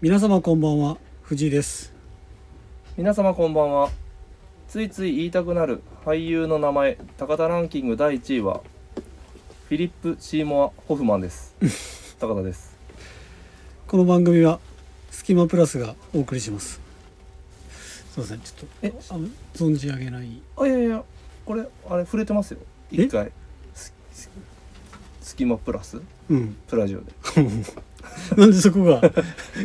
皆様こんばんは藤井です。皆様こんばんは。ついつい言いたくなる俳優の名前高田ランキング第1位はフィリップ・シーモア・ホフマンです。高田です。この番組はスキマプラスがお送りします。すいませんちょっえ？とあ存じ上げない。あいやいやこれあれ触れてますよ。一回。スススキマプラス？うん。プラジオで なんでそこが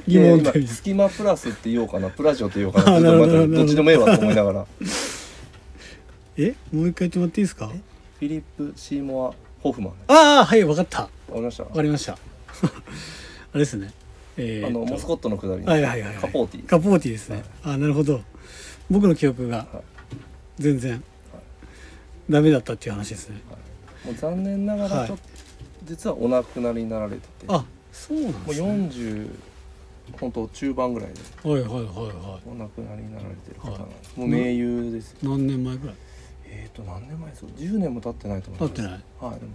疑問点スキマプラスって言おうかなプラジオって言おうかなどっちでもええわと思いながら。えもう一回言ってもらっていいですか？フィリップ・シーモア・ホフマンね。ああはいわかった。わわかりました？かりました。あれですね。えー、あのモスコットのくだりに。はいはいはいはい。カポーティカポーティですね、あなるほど。僕の記憶が全然ダメだったっていう話ですね。もう残念ながはい。らちょっと、実はお亡くなりになられてて。あそうなんもうですね。40本当中盤ぐらいで。はいはいはいはお亡くなりになられてる方なんです、はい。もう名優ですよ。い何年前ぐらい？えーと何年前ですか？10年も経ってないと思います。経ってない。はいでも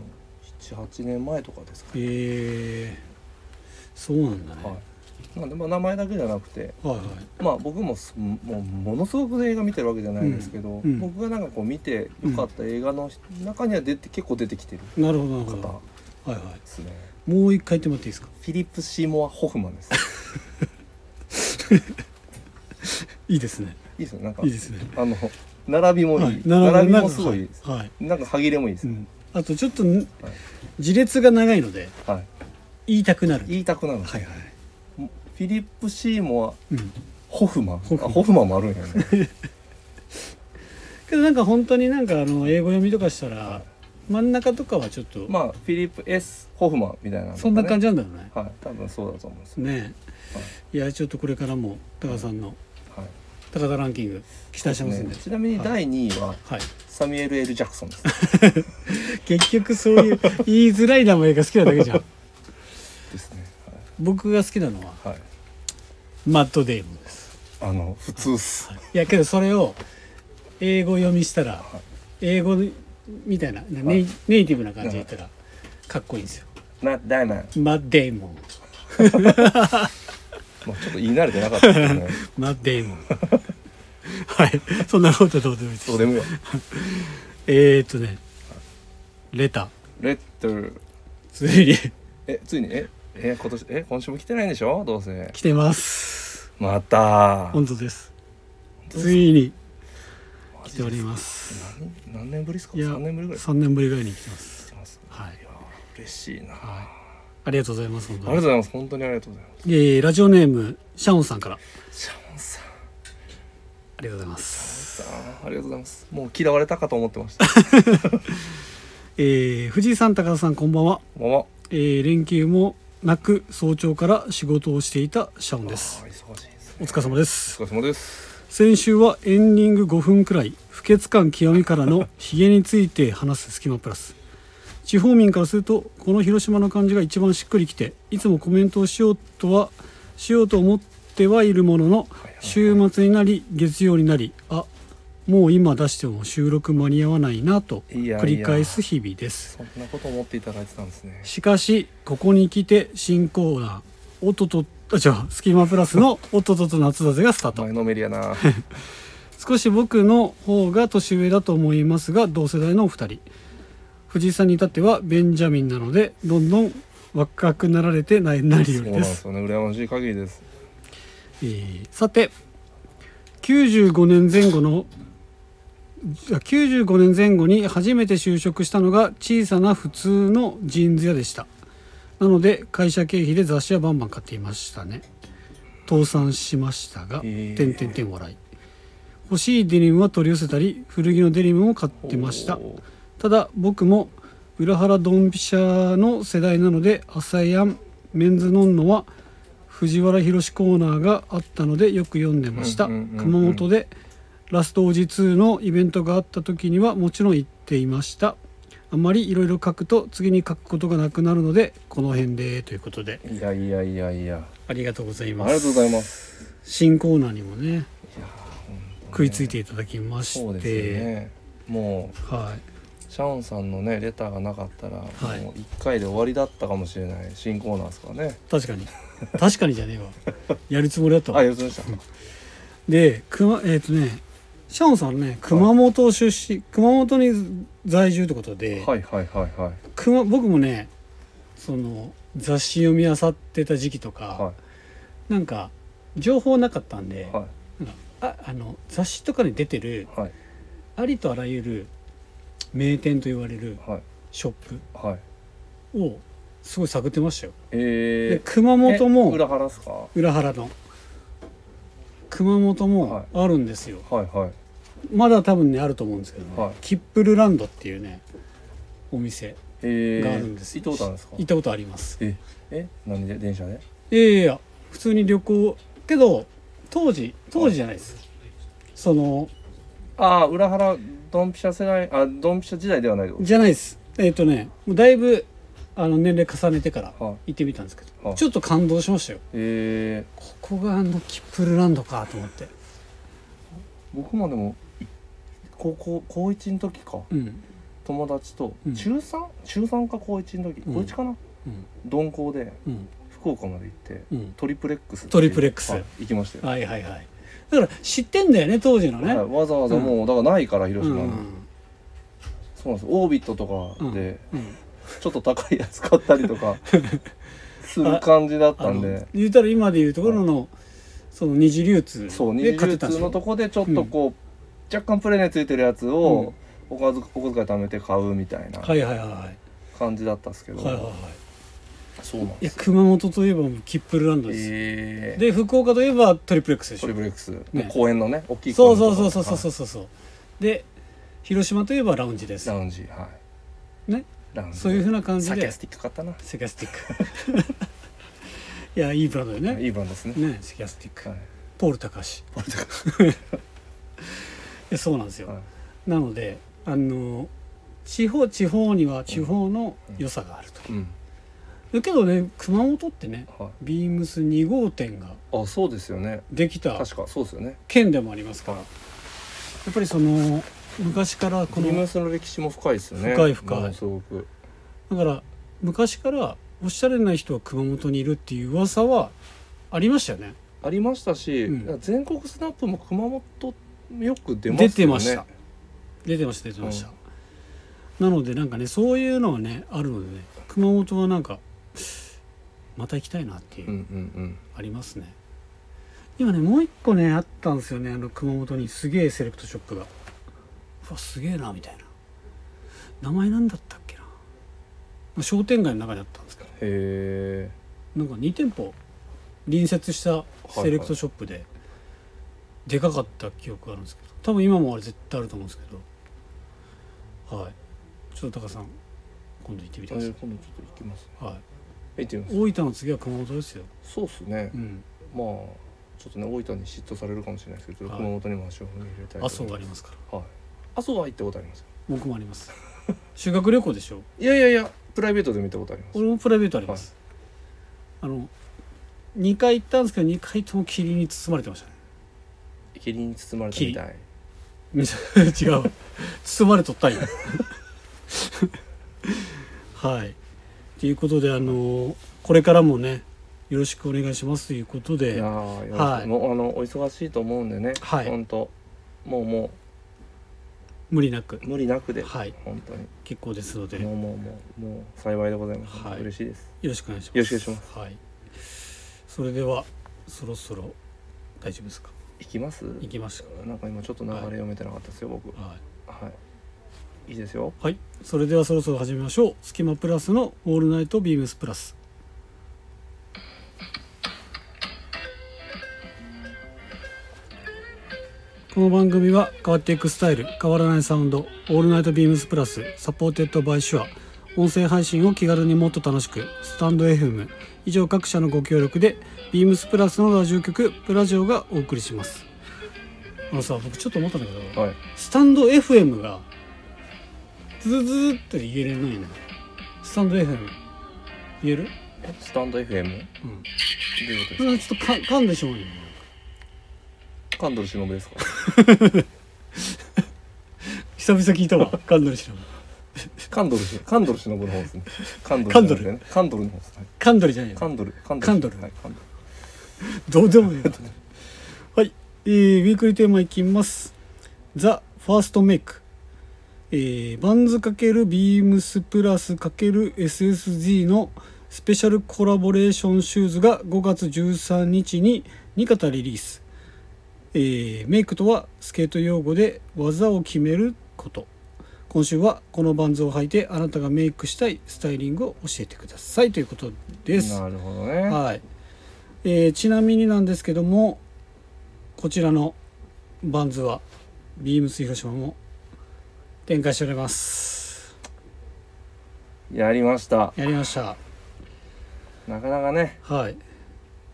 78年前とかですかね、え。ー、そうなんだね、はい。なんでまあ名前だけじゃなくてはい、はい。まあ僕もすもうものすごく映画見てるわけじゃないんですけど、うんうん。僕がなんかこう見てよかった映画の中には出て結構出てきてるなるほどなるほど。方はいはですねいもう一回言ってもらっていいですか？フィリップ・シーモア・ホフマンです。いいですね。いいですね。なんかいいですね。あの並びもいい、はい。並びなんかもすごい。です、はい、はいなんか歯切れもいいです、うん、あとちょっとん字列が長いのではい。言いたくなる。言いたくなる。はいはい。フィリップ・シーモア・うん。ホフマン？ホフマン。あホフマンもあるんやね。けどなんか本当になんかあの英語読みとかしたら真ん中とかはちょっと、まあフィリップ・ S・ ホフマンみたいな、そんな感じじなんだよね。はい多分そうだと思うんですね。えい。やちょっとこれからも高田さんのはい。高田ランキング期待してますんで、ね。ちなみに第2位ははい。サミュエル・ L・ ジャクソンです。結局そういう 言いづらい名前が好きなだけじゃん。ですね。僕が好きなのははい、はい、マット・デイモンです。あの普通っす。いやけどそれを英語読みしたらはい。英語みたいなネイ,、はい。ネイティブな感じで言ったらかっこいいんですよ。マット・ダイマンマッデイモンまあちょっと言い慣れてなかったですね。マッデイモンはい。そんなことどうでもいいです。どうでもいいわ。えー、っとねレタレッド。ルついに。えついに？ええ今年え今週も来てないんでしょ？どうせ。来てます。また。本当です。ついに来ております。何何年ぶりですか？いや3年ぶりぐらい3年ぶりぐらいに来てます。はい。嬉しいな、はい。ありがとうございます本当ありがとうございます。本当にありがとうございます。えーラジオネームシャオンさんから。シャモンさん。ありがとうございます。さあありがとうございますもう嫌われたかと思ってました。えー藤井さん高田さんこんばんは、まあまあえー連休もなく早朝から仕事をしていたシャオンです。あー忙しいですおね疲れ様です。お疲れ様です先週はエンディング5分くらい不潔感極みからのヒゲについて話すスキマプラス。地方民からするとこの広島の感じが一番しっくりきていつもコメントをしようとはしようと思ってはいるものの週末になり月曜になりあもう今出しても収録間に合わないなと繰り返す日々です。そんなこと思っていただいてたんですね。しかしここに来て新コーナー「おっととあ違うスキマプラス」の「おっと夏だぜ」がスタート。前のめりやな。少し僕の方が年上だと思いますが同世代のお二人。藤井さんに至ってはベンジャミンなのでどんどん若くなられてないなりそうなんでよりですすよね。羨ましい限りです。えーさて95年前後のあ95年前後に初めて就職したのが小さな普通のジーンズ屋でしたなので会社経費で雑誌はバンバン買っていましたね。倒産しましたが、えー。てんてんてん笑い。欲しいデニムは取り寄せたり古着のデニムも買ってました。ただ僕も裏腹ドンピシャの世代なので朝やんメンズノンノは藤原宏コーナーがあったのでよく読んでました、うんうんうんうん熊本でラストオジ2のイベントがあった時にはもちろん行っていましたあんまりいろいろ書くと次に書くことがなくなるのでこの辺でということで。いやいやいやいや。ありがとうございあます。りがとうございます。新コーナーにもねいや食いついていただきまして。そうですよね。もうはい。シャオンさんのねレターがなかったら、はい。もう1回で終わりだったかもしれない。新コーナーですからね。確かに。確かにじゃねえわ。やるつもりだったわ。あよろしでした。で熊えっ、とねシャオンさんね熊本出身、熊本に在住ってことで、はいはいはいはい。熊僕もねその雑誌読み漁ってた時期とか、はなんか情報なかったんで、い。はなんかああの雑誌とかに出てるいはい。ありとあらゆる名店と言われるはい。ショッはい。プをすごい探ってましたよ。でえー、熊本もえ裏腹っすか？は裏原の熊本もはい。あるんですよ、いはい。まだ多分ねあると思うんですけどね、はい。キップルランドっていうねお店えー、があるんです。行ったことあるんですか？行ったことあります。ええ何で？電車で？いやいや普通に旅行けど当時当時じゃないです。そのああ裏腹ドンピシャ世代あドンピシャ時代ではないじゃないです。えっ、とねもうだいぶあの年齢重ねてからはい。行ってみたんですけど、はい。ちょっと感動しましたよ。えー、ここがあのキップルランドかと思って。僕もでもい高校高1の時か。うん。友達とうん。中 3? 中3か高1の時？うん。高1かな、うん。鈍行でうん。福岡まで行ってうん。トリプレックストリプレックス。はい。行きましたよ、はいはいはい。だから知ってんだよね当時のね、はい、わざわざもう、だからないから広島に、うん。そうなんです。オービットとかでうんちょっと高いやつ買ったりとかする感じだったんで。言うたら今でいうところの、その二次流通そう二で次流通のとこでちょっとこう、若干プレネついてるやつを、おかずお小遣い貯めて買うみたいなはいはいはい。はい感じだったんですけど、はいはいはい。いやそうなんですよ。熊本といえばキップルランドです、えー、で福岡といえばトリプレックスでしょ。トリプレックス、ね。公園のね大きいそう公園のそうそうとこそう。そうそうそうで広島といえばラウンジです。はいラウンジはい。ねそういうふうな感じで。サキャスティック買ったな、セキャスティック。いやいいブランドよね。いいブランドですね。ねセキャスティック、はい。ポール高橋ポルトガルでそうなんですよ、はい。なのであの地方地方には地方の良さがあると、うん。だけどね熊本ってねはい。ビームス2号店があそうですよね。できた確かそうですよね。県でもありますから。やっぱりその昔からこのビームスの歴史も深いですよね。深い深い。すごく。だから昔からおしゃれな人は熊本にいるっていう噂はありましたよね。ありましたし、うん。全国スナップも熊本よく出ますよね。出てました。出てました出てました、なのでなんかねそういうのはねあるのでね熊本はなんかまた行きたいなっていう、うんうんありますね。今ねもう一個ねあったんですよねあの熊本にすげえセレクトショップが。うわすげえなみたいな。名前なんだったっけな。まあ商店街の中にあったんですけど。うんへえ。なんか2店舗隣接したセレクトショップででかかった記憶があるんですけど。多分今もあれ絶対あると思うんですけど。はい。ちょっとタカさん今度行ってみてください、今度ちょっと行きます。はい、行ってみます。大分の次は熊本ですよ、そうっすね、うん、まあちょっとね大分に嫉妬されるかもしれないですけど、はい。熊本にも足を踏み入れたいと阿蘇思いまがありますから。すはい阿蘇は行ったことあります？僕もあります。修学旅行でしょ？いやいやいやプライベートで見たことあります。俺もプライベートあります、あの2回行ったんですけど2回とも霧に包まれてましたね。霧に包まれたみたい。違う。包まれとったんや。はい。ということであのこれからもねよろしくお願いしますということいでやーよろしく。はい。もうあのお忙しいと思うんでね。はい。本当もうも無理なく。う無理なくで、はい。本当に。結構ですので。よもうもうもうもう幸いでございます、はい。嬉しいです。ろしくお願いします。よろしくお願いします。はい。それではそろそろ大丈夫ですか？行きます？行きましたなんか今ちょっと流れ読めてなかったですよ、僕。はい。はい。いいですよ。はい、それではそろそろ始めましょう。スキマプラスのオールナイトビームスプラス。この番組は変わっていくスタイル、変わらないサウンド、オールナイトビームスプラス、 supported by SHURE、音声配信を気軽にもっと楽しく、スタンド FM、以上各社のご協力で、ビームスプラスのラジオ局、プラジオがお送りします。あのさ、僕ちょっと思ったんだけど、はい。スタンド FM がズズズズって言えれないね。スタンド FM 言える？えスタンド FM どううん。いうことそれはちょっとか噛んでしまうよですかカンドル忍ですか久々聞いたわ噛んだりしなカンドル氏カンドル忍の方ですねカンドルカンドルカンドルの？方です、はいカンドリじゃないカンドルカンドルカンドルはい、カンドルどうでもいいはい、えー、ウィークリーテーマいきますザ・ファーストメイクえー、バンズ×ビームスプラス ×SSG の？スペシャルコラボレーションシューズが5月13日に2型リリース、えーメイクとはスケート用語で技を決めること。今週はこのバンズを履いてあなたがメイクしたいスタイリングを教えてくださいということです。なるほどね。はい、えーちなみになんですけどもこちらのバンズはビームス広島も展開しております。やりました。やりました。なかなかね。はい。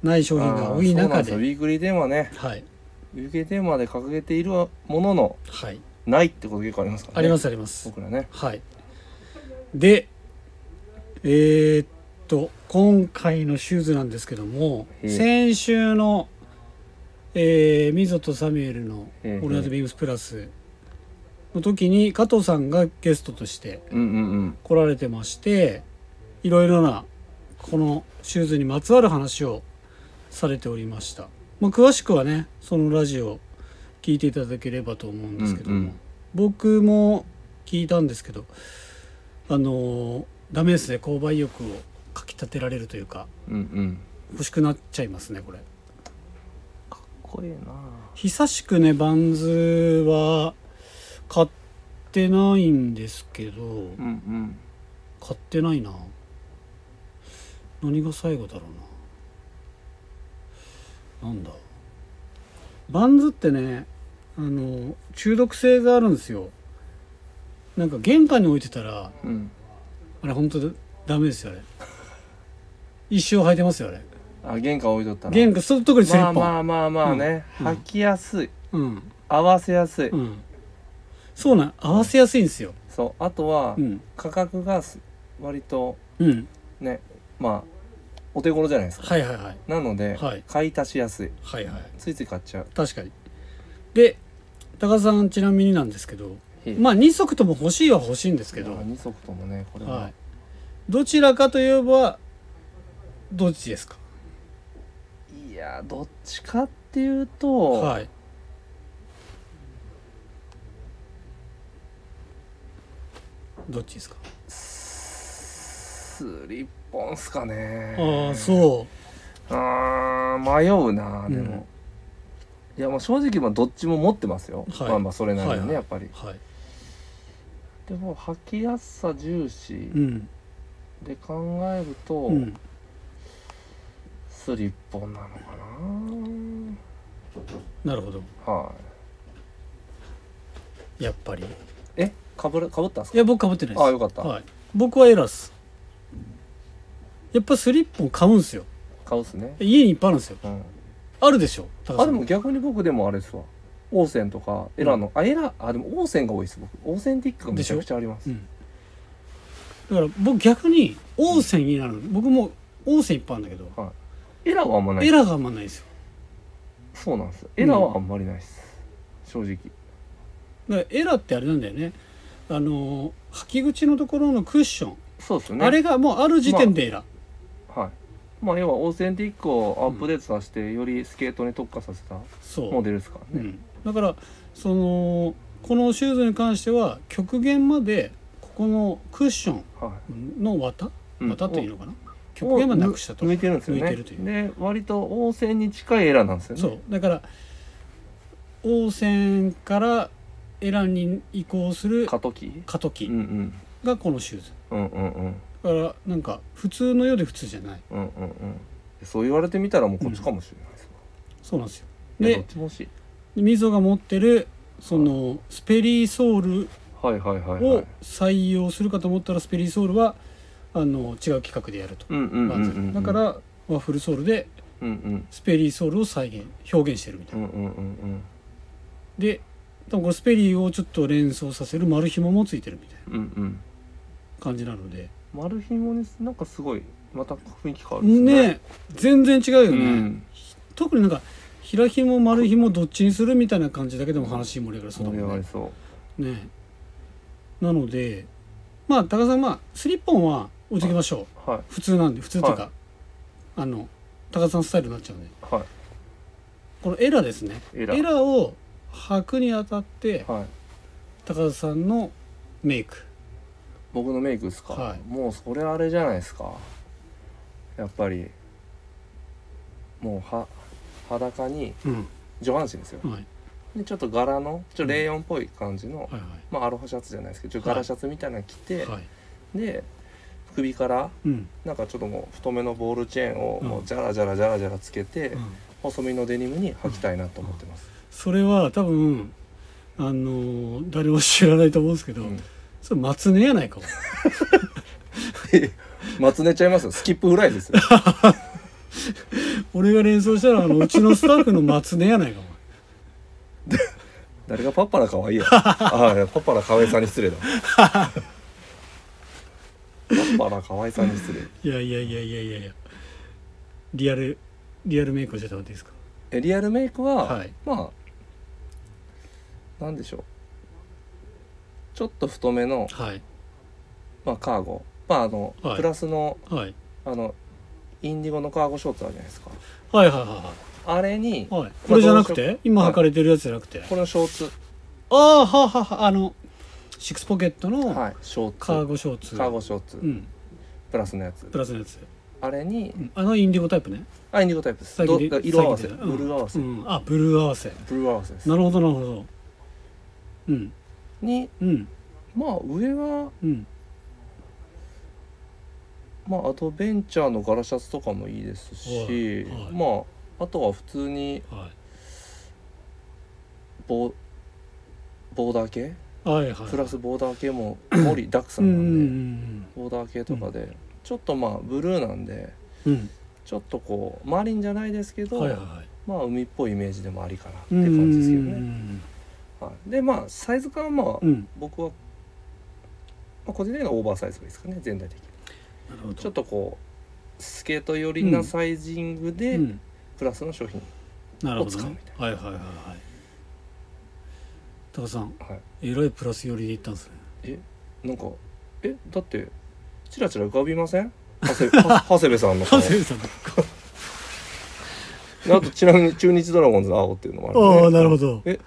ない商品が多い中で。ウィークリーテーマね。はいウィークリーテーマで掲げているもののはい。ないってこと結構ありますからね。ありますあります。僕らね。はい。でえーっと今回のシューズなんですけども先週のえー、ミゾとサミュエルの「オールナイトビームスプラス」の時に加藤さんがゲストとして来られてましていろいろなこのシューズにまつわる話をされておりました、まあ、詳しくはねそのラジオ聞いていただければと思うんですけども、うんうん。僕も聞いたんですけどあのーダメですね購買意欲をかきたてられるというかうんうん。欲しくなっちゃいますねこれ。かっこいいな。久しくねバンズは買ってないんですけど、うんうん。買ってないな。何が最後だろうななんだ？バンズってねあの中毒性があるんですよ。なんか玄関に置いてたらうん。あれ本当ダメですよあれ。一生履いてますよあれ。あ玄関置いとったら玄関そ特にスリッポン、まあまあまあまあね、うん。履きやすい。うん。合わせやすい、うん。そうなん合わせやすいんですよ。そう。あとはうん。価格がす割とうん。ねまあお手頃じゃないですか。はいはいはい。なので、はい。買い足しやすい。はいはい。ついつい買っちゃう。確かに。で高田さんちなみになんですけどまあ2足とも欲しいは欲しいんですけど、まあ二足ともねこれは、はい、どちらかといえばどっちですか？い、やどっちかっていうと、はい。どっちですか？スリッポンっすかね。ああそう。あー迷うなでも、いやもう正直まあどっちも持ってますよ、はい。まあまあそれなりにね、はいはい。やっぱり。はい。でも履きやすさ重視うん。で考えると、うん。スリッポンなのかな。るほど。なはい。やっぱり。いえかぶるかぶったんですか？や僕かぶってないです。ああよかった、はい、僕はエラーっすやっぱスリッポン買うんすよ。買うっすね、家にいっぱいあるんですよ。うん、あるでしょ？高田さん。あでも逆に僕でもあれですわ。オーセンとかエラの、あエラあでもオーセンが多いです僕。オーセンティックがめちゃくちゃあります。うん。だから僕逆にオーセンになる僕もオーセンいっぱいあるんだけどエラはあんまない。エラがあんまないんですよ。そうなんですよ。エラはあんまりないです、正直。だからエラってあれなんだよね。あの履き口のところのクッション、そうですよね。あれがもうある時点でエラまあ要はオーセンティックをアップデートさせて、よりスケートに特化させたそう。モデルですからね、うん、だからそのこのシューズに関しては極限までここのクッションはいの綿？うん綿というのかな、極限までなくしたと。抜いてるんですよね。で割と応線に近いエラーなんですよね。そう。だから応線からエラーに移行する過渡期？過渡期うんうん。がこのシューズ。うんうんうん。だからなんか普通のようで普通じゃない。うんうんうん。そう言われてみたらもうこっちかもしれないですわ、そうなんですよ。いやどっでちも欲しい。溝が持ってるそのスペリーソールはいはいはいはをい採用するかと思ったらスペリーソールはあの違う企画でやると、うんうんうんうんうん。だからワッフルソールでうんうん。スペリーソールを再現表現してるみたいな、うんうんうん。で多分これスペリーをちょっと連想させる丸紐もついてるみたいうんうんうん。な感じなので。丸紐になんかすごいまた雰囲気変わるんですね。全然違うよね、うん。特になんか平紐丸紐どっちにするみたいな感じだけでも話盛り上がりそうだ盛りもんねそう。ねなのでまあ高田さんまあスリッポンは置いときましょう。はい。普通なんで普通というか、はあの高田さんスタイルになっちゃうんで。はい。このエラですね。エラ。エラを履くにあたってはい。高田さんのメイク。僕のメイクですか、はい。もうそれあれじゃないですか？やっぱりもうは裸にうん。上半身ですよ。はい。でちょっと柄のちょっとレイヨンっぽい感じの、はいまあアロハシャツじゃないですけどちょっと柄シャツみたいなの着て、はい。はいで首からうん。なんかちょっともう太めのボールチェーンをうん。もうジャラジャラジャラジャラつけて、うん。細身のデニムに履きたいなと思ってます、それは多分あのー誰も知らないと思うんですけど、うん。それ松根やないか。も 松寝ちゃいます？よスキップフライですよ。俺が連想したらあのうちのスタッフの松根やないか。も 誰がパッパラ可愛いやああパッパラ可愛さに失礼だ。パッパラ可愛さに失礼。いやいやいやいやいやいや。リアルリアルメイクをしてた方がいいですか？えリアルメイクは、はい。まあなんでしょう。ちょっと太めの、はい。まあ、カーゴ。まああの、はい。プラスのはい。あのインディゴのカーゴショーツあるじゃないですか。はいはいはあれにいはい。はいこれじゃなくて？今はい。履かれてるやつじゃなくて、このショーツ。ああはあはあはあ。あのシックスポケットのはい。ショーツ。カーゴショーツ、カーゴショーツ、うん。プラスのやつ。プラスのやつ、あれにうん。あのインディゴタイプね。あインディゴタイプです。ど最近で色合わせ。最近で。ブルー合わせ、うん、あブルー合わせ。ブルー合わせです。なるほどなるほど。うんにうん。まあ上はうん。まあアドベンチャーの柄シャツとかもいいですし、はいはい。まああとは普通にはボーボーダー系？いはいはい。プラスボーダー系も盛りだくさうんなんで、んボーダー系とかで、ちょっとまあブルーなんでうん。うんちょっとこうマリンじゃないですけど、はいはいはい。まあ海っぽいイメージでもありかなってうん感じですけどね、うんはい、でまあサイズ感はまあ、うん。僕は、まあ、個人的にはオーバーサイズがいいですかね全体的に。なるほど。ちょっとこうスケート寄りなサイジングで、うん。プラスの商品なるほどを使うみねたはいはいはいはい。高田さんはい。えらいプラス寄りでいったんですね。えなんかえだってチラチラ浮かびません？長谷 部さんの顔。長谷部さんで あとちなみに中日ドラゴンズの青っていうのもあるんで。ああなるほど。え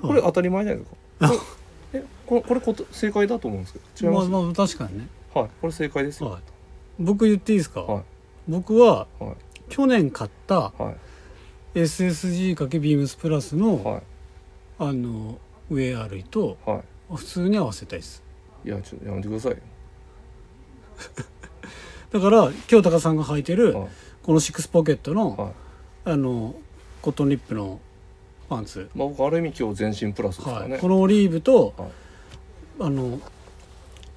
これ当たり前じゃないですか？えこれ これこと正解だと思うんですけど違います、まあまあ確かにね。はいこれ正解ですよ。はい。僕言っていいですか、はい。僕ははい。去年買ったはい。SSG× ビームスプラスの、はい。あのウェア類とは普通に合わせたいです。いいやちょっとやめてくださいよ。だから今日高さんが履いてるはい。このシックスポケットの、はい。あのコットンリップのパンツ、まあ僕ある意味今日全身プラスですからね、はい、このオリーブと、はい。あの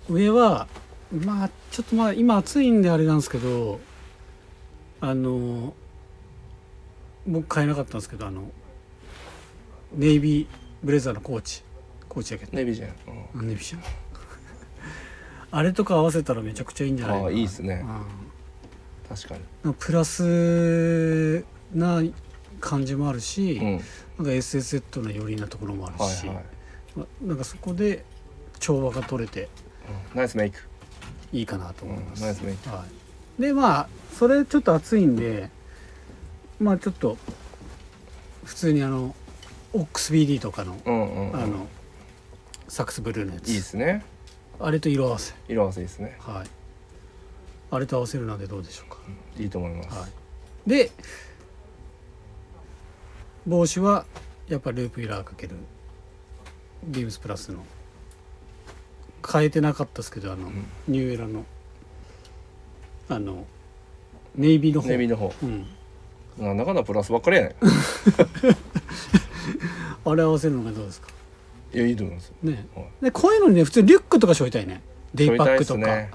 上はまあちょっとまあ今暑いんであれなんですけどあの僕買えなかったんですけどあのネイビーブレザーのコーチ。コーチジャケット、ネビジェン、あネイビーじゃん。あれとか合わせたらめちゃくちゃいいんじゃないかな。ああいいっすね。うん。確かに。プラスな感じもあるし、うん。なんか SSZ の寄りなところもあるはいし、はい、まなんかそこで調和が取れてうん。ナイスメイク。いいかなと思います、うんナイスメイク。はい、でまあそれちょっと暑いんでまあちょっと普通にあのオックス BD とかの,、うんうん、うん、あのサックスブルーのやつ。いいですね。あれと色合わせ。色合わせいいですね。はい。あれと合わせるのでどうでしょうか。いいと思います、はい、で帽子はやっぱループイラーかける。ビームスプラスの。変えてなかったですけどあの、ん。ニューエラの。あのネイビーの方。ネビの方。うん、なんだかんだプラスばっかりやない あれ合わせるのがどうですか？いやいいと思いますね。はい。でこういうのにね普通リュックとかしょいたいね。デイパックとか、ね。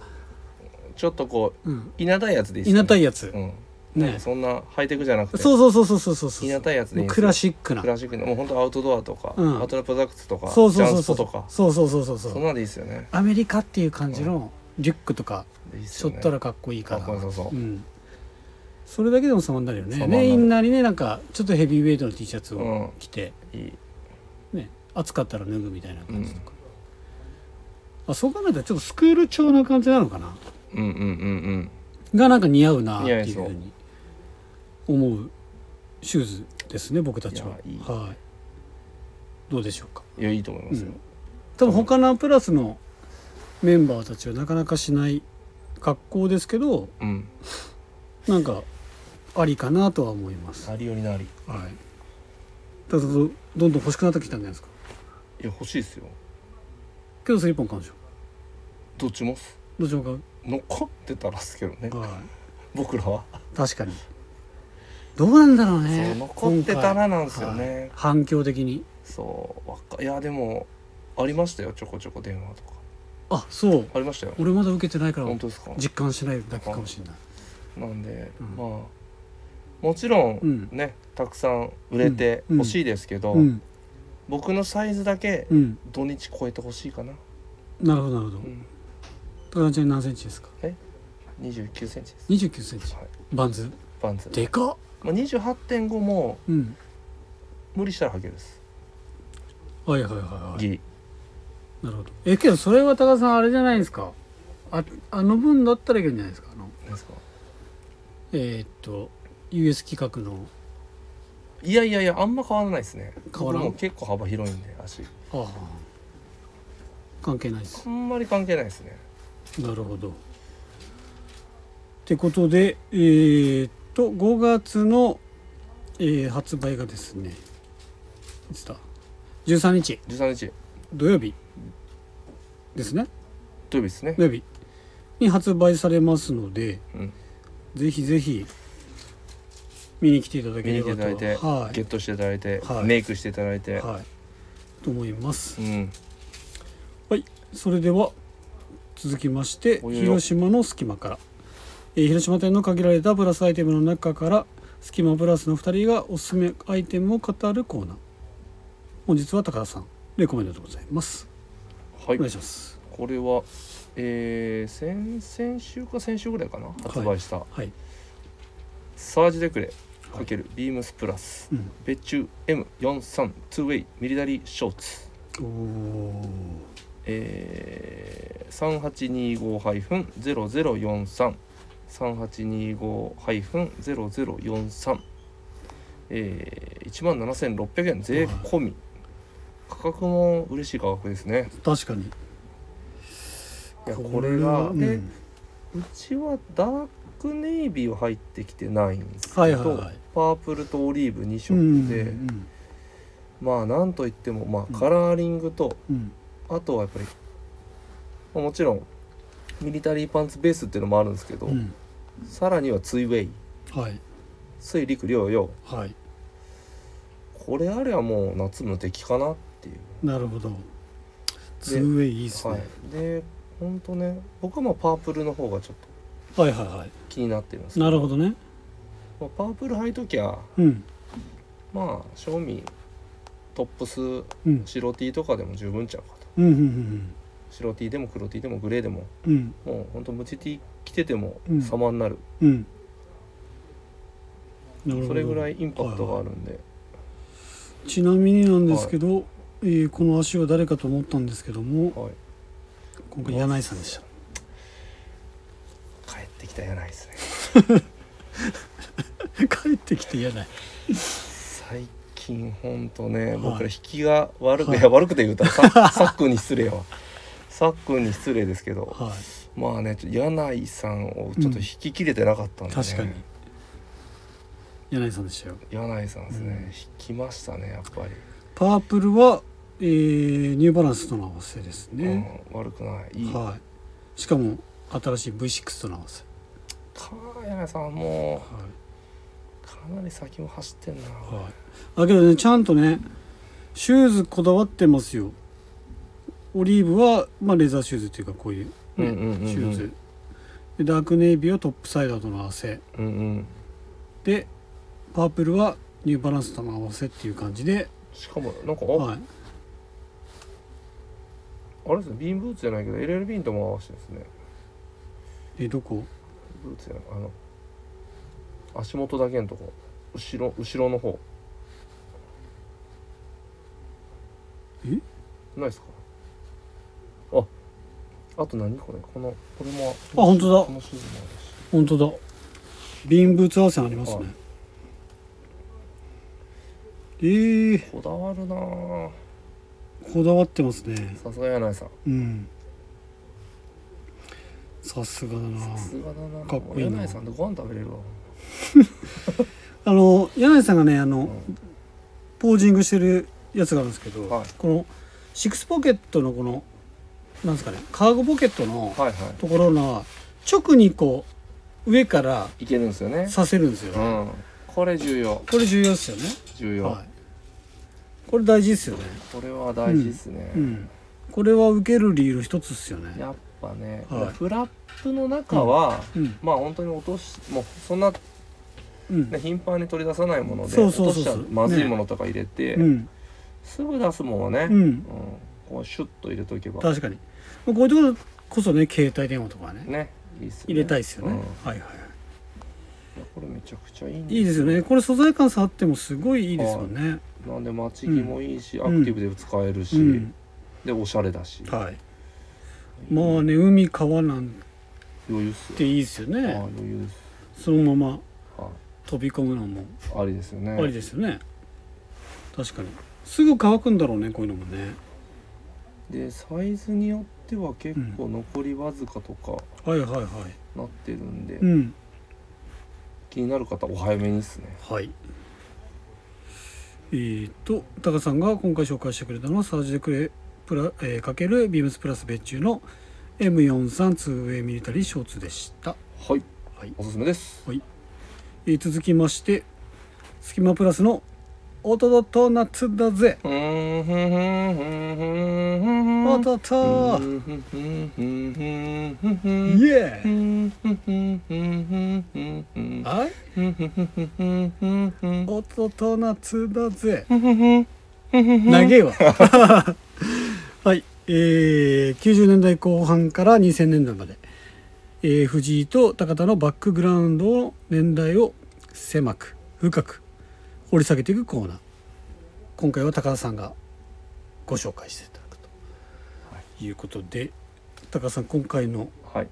ちょっとこううん、いなたいやつでいいっすいなたいややつ、うんね。そんなハイテクじゃなくてそうそうそうそうそうそうそう。いなたいやつでいいんですよ。クラシックな。クラシックのもう本当アウトドアとか、うん。アウトドアプロダクツとかそうそうそうそう。とか。そうそうそうそうそう。そんなんでいいっすよね。アメリカっていう感じのリュックとかいいっすよね。しょったらかっこいいかからっこよさそう、うん、それだけでも様になるよね。様になるねインナーにねなんかちょっとヘビーウェイトの T シャツうん。を着て、いい。ね。暑かったら脱ぐみたいな感じとか、あそう考えたらちょっとスクール調な感じなのかな？うんうんうんがなんか似合うなっていうふうに思うシューズですね僕たちは。はい。どうでしょうか？うんいやいいと思いますよ、多分他のプラスのメンバーたちはなかなかしない格好ですけどうん。なんかありかなとは思います、ありよりなり。はい。ただどどんどん欲しくなってきたんじゃないですか？いや欲しいですよ。けどスリッポン買うんでしょ？どっちもどっちも買う、残ってたらっすけどね。はい。僕らは、確かにどうなんだろうね残ってたらなんですよね、はい。反響的に。そうわかいやでもありましたよちょこちょこ電話とか。あそう。ありましたよ。俺まだ受けてないから本当ですか？実感しないだけかもしれない。なんで、うん。まあもちろんうん。ね、たくさん売れてうん。欲しいですけど、うん。僕のサイズだけうん。土日超えてほしいかな、なるほどなるほど。うん、高田ちゃん何センチですか？29センチです。29センチ。はい。バンズ。パンツ、でかっまあ、28.5もうん。無理したら履けるです。はいはいはいはい。ギリ。なるほど。えけどそれは高田さんあれじゃないですか？ああの分だったらいけるんじゃないですか？あの。なんですか？えーっと US 企画の。いやいやいやあんま変わらないですね。変わらん？僕も結構幅広いんで足。ああ。関係ないです。あんまり関係ないですね。なるほど。ってことでえーっと5月の、えー発売がですねいつだ？13日。13日。土曜日。ですね。土曜日ですね。土曜日。に発売されますのでうん。ぜひぜひ見に来ていただければと。はい。ゲットしていただいて、はい。メイクしていただいて、はい、と思います。う。ん。それでは続きまして広島の隙間から、えー広島店の限られたプラスアイテムの中から隙間プラスの2人がおすすめアイテムを語るコーナー。本日は高田さんレコメンドでございます、はい。お願いします。これはえー、先々週か先週ぐらいかな発売した、はい、サージデクレ×ビームスプラス。うん、別注 M43 2ウェイミリタリーショーツ。おおえー、3825-0043 3825-0043えー、1万7600円税込み、価格も嬉しい価格ですね。確かに。いやこれがうん。で、うちはダークネイビーは入ってきてないんですけど、はいはいはい。パープルとオリーブ2色うんで、うんまあなんといっても、まうんあ、カラーリングと、うん。あとはやっぱり、まあもちろんミリタリーパンツベースっていうのもあるんですけど、うんさらにはツイウェイ。はい。水陸両用。はい。これあれはもう夏の敵かなっていう、なるほど。ツーウェイいいですね、はい。でほんとね僕はまあパープルの方がちょっとはい、はいはい。気になってるんです。なるほどね。まあ、パープル履いときゃうん。まあ正味トップスうん。白 T とかでも十分ちゃうかと。うんうんうん白 T でも黒 T でもグレーでもうん。もうほんとムチ T 着ててもうん。様になる、うん。それぐらいインパクトがあるんで、ちなみになんですけど、えーこの足は誰かと思ったんですけどもはい、今回柳井さんでした。帰ってきたやないですね帰ってきて柳井。最近ほんとね、い。僕ら引きが悪く、はい。い、や悪くて言うたらささっくんに失礼はさっくんに失礼ですけど。はいまあね柳井さんをちょっと引ききれてなかったんで、ね。確かに。柳井さんでしたよ。柳井さんですね、うん。引きましたねやっぱり、パープルは、えーニューバランスとの合わせですね、うん、悪くない。いい、はい。しかも新しい V6 との合わせ、か柳井さんもはうかなり先も走ってんな、いはい、だけどねちゃんとねシューズこだわってますよ。オリーブは、まあ、レザーシューズっていうかこういう、ねうんうんうんうん。シューズ。でダークネイビーはトップサイダーとの合わせ。うんうん。でパープルはニューバランスとの合わせっていう感じで、しかもなんか、はい、あれですねビーンブーツじゃないけど LLB とも合わせてですね。えどこ？ブーツじゃないあの足元だけのとこ。後ろ後ろの方。え？ないですか？ああと何？これ。このこれもあ本当だ。このシューズもあるし。本当だ。瓶ブーツ合わせありますはい。ねえー、こだわるなぁ。こだわってますね。さすが柳井さん。うん。さすがだなさすがだなかっこいいな。柳井さんでご飯食べれるわ。あの柳井さんがねあの、ん。ポージングしてるやつがあるんですけど、はい。このシックスポケットのこのなんですかねカーゴポケットのはいはところの直にこう上からいいけるんですよね。させるんですよ、うん。これ重要。これ重要ですよね。重要、はい。これ大事ですよね。これは大事ですね、うん。これは受ける理由の一つですよね。やっぱね、はい。フラップの中は、うん。まあ本当に落としもうそんな、うん。ね、頻繁に取り出さないものでそうそうそうそう。落としちゃまずいものとか入れて、うん。すぐ出すもんはね、ううんん。こうシュッと入れとけば。確かにこういうところこそね携帯電話とかね。ねいいっすよね。入れたいですよね、うん。いはいはい。これめちゃくちゃいいんいいいですよね。これ素材感差あってもすごいいいですよね。なんで待ち着もいいし、ん。アクティブで使えるし、うん。でおしゃれだし、はい。まあね海川なん余裕っすよていいですよああね余裕です、そのままは飛び込むのもい、ありですよね。ありですよね。確かに。すぐ乾くんだろうねこういうのもね。でサイズによっては結構残りわずかとかはいはいはい。なってるんで、うん。気になる方お早めにっすね。はい。えー、とタカさんが今回紹介してくれたのはサージでくれプラ、えー、かけるビームスプラス別注の M432A ミリタリーショーツでした、はい。はい。おすすめです。えー続きましてスキマプラスの「おととと夏だぜ。おととイエーはいおとと夏だぜ長えわはいえー、90年代後半から2000年代まで、えー藤井と高田のバックグラウンドの年代を狭く深く掘り下げていくコーナー。今回は高田さんがご紹介していただくと。い。うことで高田さん今回のはい。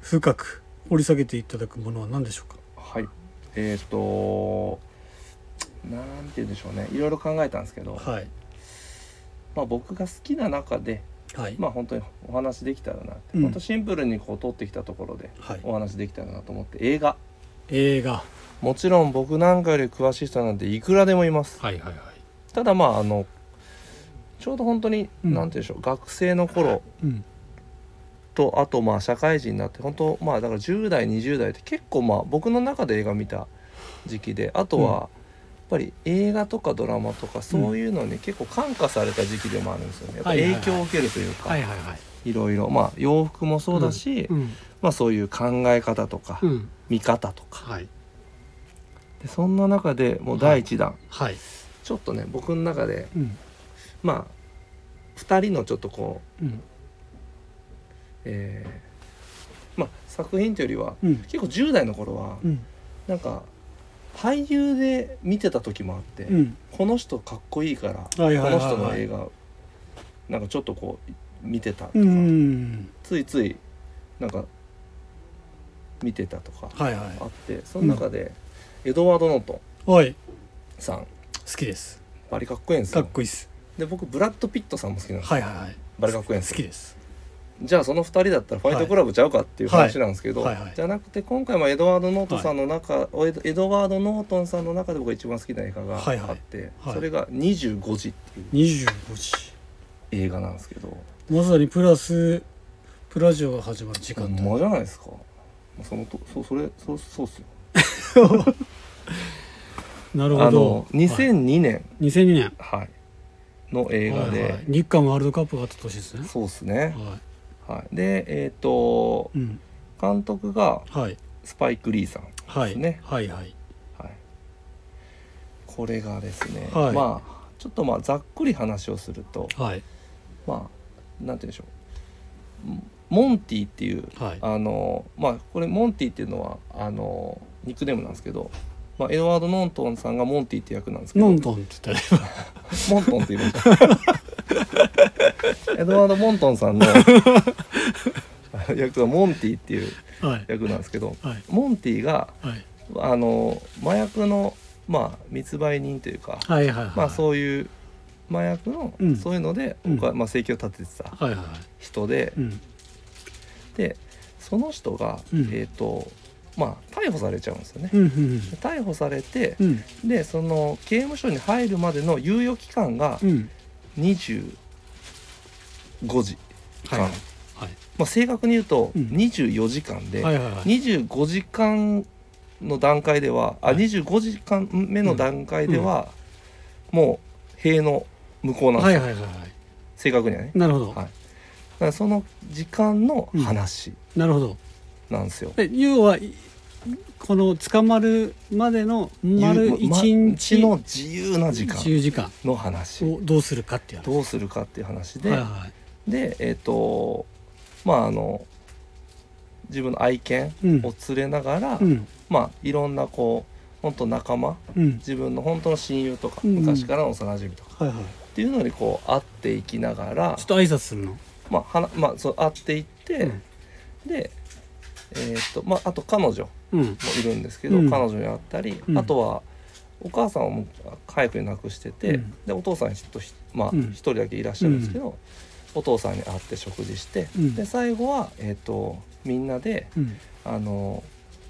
深く掘り下げていただくものは何でしょうか？はい。えっ、となんて言うんでしょうね。いろいろ考えたんですけど、はい。まあ、僕が好きな中ではい、まあ本当にお話できたらなって、うん。本当シンプルにこう撮ってきたところではい、お話できたらなと思って映画。映画もちろん僕なんかより詳しい人なんていくらでもいます。はいはいはい。ただまああのちょうど本当に、うん。なんて言うんでしょう学生の頃うん。とあとまあ社会人になって本当まあだから10代20代って結構まあ僕の中で映画見た時期であとは、うん。やっぱり映画とかドラマとかそういうのに結構感化された時期でもあるんですよね。やっぱはいはいはい。影響を受けるというか、はいはいはい。いろいろ。まあ洋服もそうだし、うん。まあそういう考え方とか、うん。見方とか。はいでそんな中でもう第一弾、はい。ちょっとね僕の中でうん。まあ2人のちょっとこううん。えーまあ作品というよりはうん。結構10代の頃はうん。なんか俳優で見てた時もあって、うん。この人かっこいいから、はいはいはいはい。この人の映画なんかちょっとこう見てたとか、うんついついなんか見てたとかはいはあってその中でエドワード・ノートいはい。ンさん。好きです。バリかっこいいんですかっよこいいです。で僕ブラッド・ピットさんも好きなんですよ。はいはいはい。バリかっこいいんで好きです。じゃあその2人だったらファイトクラブちゃうかっていう話なんですけど、はい。はいはい。じゃなくて今回もエドワード・ノートンさんの中、エドエドワード・ノートンさんの中で僕が一番好きな映画があって、はいはい。はいそれが「25時」っていう25時。映画なんですけど。まさにプラスプラジオが始まる時間ほん帯まじゃないですか。そのとそそれそうそうっすよ なるほど。あのはい。2002年、2002年。はい。の映画で、はいはい。日韓ワールドカップがあった年ですね。そうっすね、ははい、でえっ、というん。監督がはい。スパイク・リーさん、はい。ねはいはい。はい、これがですね、はい。まあちょっとまあざっくり話をするとはい。まあなんて言うんでしょう。モンティっていうはい。あのまあこれモンティっていうのはあのニックネームなんですけど、まあ、エドワード・ノントンさんがモンティって役なんですけど。ノントンって言ったらモントンって言うんだ エドワード・モントンさんの役はモンティっていうはい役なんですけどはい。モンティがはい。あの麻薬のまあ密売人というか、はいはいはい。まあそういう麻薬の、うん。そういうので、うん。僕はまあ生計を立ててたはいはい人で、うん。でその人が、うん。えっ、とまあ逮捕されちゃうんですよね。うんうんで逮捕されてう、ん。でその刑務所に入るまでの猶予期間がうん。25時間、はい。はい。まあ、正確に言うとうん。24時間で、はいはいはい。25時間の段階では、あはい。25時間目の段階では、もう塀の向こうなんですよ、はいはいはいはい。正確にはね。なるほど、はい。その時間の話なるほど。なんですよ。で要はいこの捕まるまでの丸一日の自由な時間自由時間の話。をどうするかっていう話。どうするかっていう話で、はいはい。でえっ、とまああの自分の愛犬うん。を連れながら、うん。まあいろんなこう本当仲間うん。自分の本当の親友とか、うん。昔からの幼馴染とかはいはい。っていうのにこう会っていきながらちょっと挨拶するの？まあはなまあそう会っていって、うん。でえっ、とまああと彼女うん。もいるんですけど、うん。彼女に会ったり、うん。あとはお母さんをもう早くに亡くしてて、うん。でお父さんちょっとひまあうん。一人だけいらっしゃるんですけど、お父さんに会って食事して、うん。で最後は、えー、とみんなでうん。あの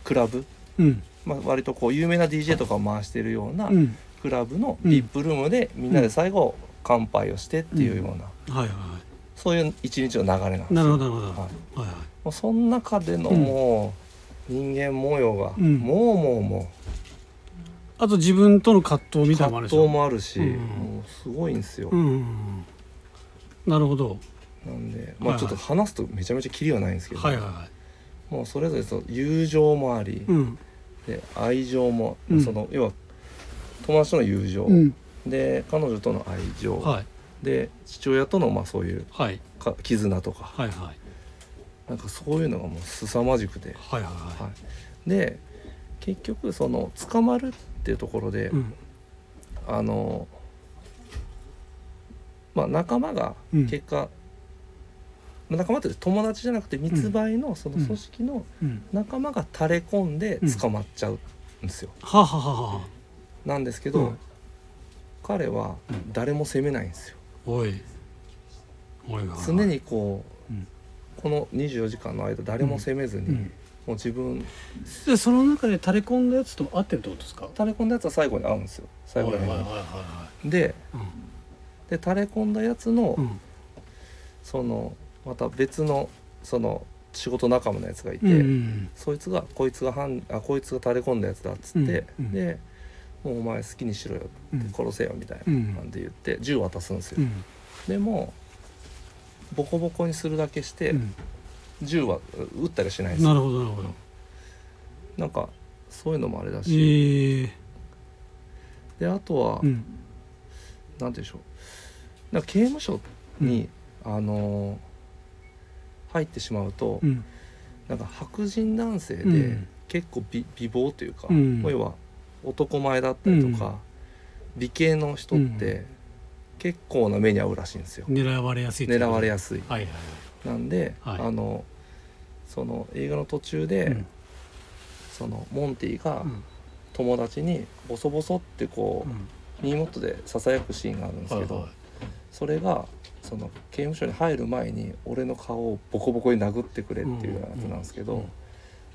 クラブ、うん。まあ、割とこう有名な DJ とかを回してるようなうん。クラブのうん VIP ルームでみんなで最後乾杯をしてっていうような、はいはいはそういう一日の流れなんですいなるほよ。どなるほど。はい。はいはい。もうその中でのうん。もう人間模様が、うん。もうもうもあと自分との葛藤うみたいなのもあるでしょ。葛藤もあるし、うん。もうすごいんですよ。うんうんうん。なるほど。なんでまあちょっと話すとめちゃめちゃキリはないんですけど、はいはいはい。もうそれぞれその友情もあり、うん。で愛情も、うん。その要は友達との友情、うん。で彼女との愛情、はいで父親とのまあそういうはい。か絆とか。はいはい。なんかそういうのがもう凄まじくて、はいはいははい、で結局その捕まるっていうところで、いうん。あのまあ仲間がうん。結果、まあ仲間って友達じゃなくて密売のその組織のうん。仲間が垂れ込んで捕まっちゃうんですよ。はあはあはあは。あなんですけど、うん。彼は誰も責めないんですよ。おい常にこう、うん。この24時間の間誰も責めずに、うん。もう自分でその中で垂れ込んだやつと合ってるってことですか？垂れ込んだやつは最後に会うんですよ。最後に会うはいはいはいはでで垂れ込んだやつの、うん。うんそのまた別のその仕事仲間のやつがいて、うんうんそいつがこいつが犯あこいつが垂れ込んだやつだっつって、うんうん。でもうお前好きにしろようん。殺せよみたいなうん。感じで言って銃渡すんですよ、うん。でもボコボコにするだけして、うん。銃は撃ったりしないんですよ。なるほどなるほど。なんかそういうのもあれだえし、ー。であとは、うん。なんて言うんでしょう。なんか刑務所に、あのー入ってしまうと、うん。なんか白人男性で、うん。結構美美貌というか、うん。要は男前だったりとか、美形の人って、うん。結構な目に遭うらしいんですよ、狙われやすい狙われややすい。はいはいなんで、はい。あのその映画の途中で、うん。そのモンティがうん。友達にボソボソってこう、うん。耳元でささやくシーンがあるんですけど、はいはい。それがその刑務所に入る前に俺の顔をボコボコに殴ってくれっていうやつなんですけど、うん。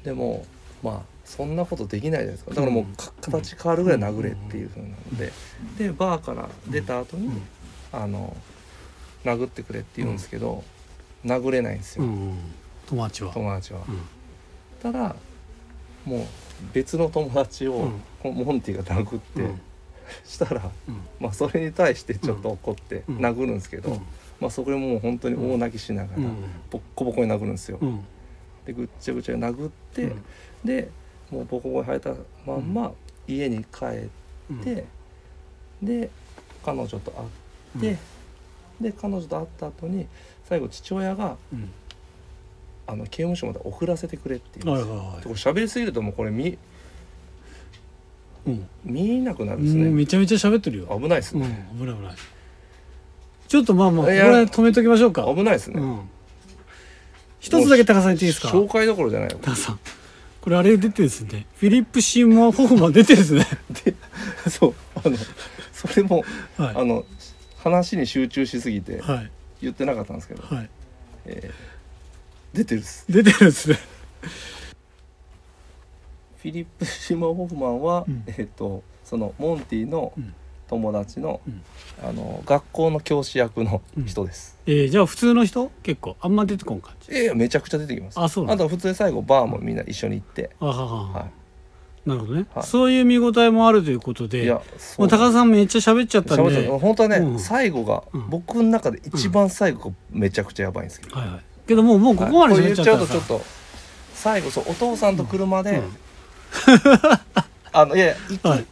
でもまあそんなことできないじゃないですか。だからもうか形変わるぐらい殴れっていう風なので、でバーから出た後に、うん。あの殴ってくれって言うんですけど、殴れないんですよ、友達は。友達は。うん。ただもう別の友達を、モンティが殴って、うん。したら、うん。まあ、それに対してちょっと怒ってうん。殴るんですけど、うん。まあ、そこでもう本当に大泣きしながら、うん。ボッコボコに殴るんですよ。うん。でぐっちゃぐちゃ殴って、うん。でもうボコボコに生えたまんま家に帰って、で彼女と会って、で彼女と会った後に最後父親がうん。あの刑務所まで送らせてくれって言う。はいはい喋りすぎるともうこれ見うん。見えなくなるんですもうめね。ちゃめちゃ喋ってるよ。危ないですうんね。危ない危ない。ちょっとまあまあこれ止めときましょうか。危ないですね、うん。一つだけ高さん言っていいですか？紹介どころじゃないよ。高さんこれあれ出てですね。フィリップ・シーモア・ホフマン出てですね。でそうあのそれも、はい。あの話に集中しすぎてはい。言ってなかったんですけど、はい。えー出てるっす。出てるんですね。フィリップ・シモン・ホフマンは、うん。えっ、とそのモンティのうん友達の,、うん。あの学校の教師役の人です、えー、じゃあ普通の人？結構。あんま出てこん感じ？ええめちゃくちゃ出てきます。あそうなんだ。あとは普通に最後バーもみんな一緒に行って、あははは、はなるほどね、はい。そういう見応えもあるということい、で。いやもそう。高田さんめっちゃ喋っちゃったんで。本当はね、うん。最後が、うん。僕の中で一番最後がめちゃくちゃやばいんですけど、はいはい。けどもうもうここまではい喋っちゃったらさ。これ言っちゃうとちょっと最後そうお父さんと車で、うん。あのいやいやはい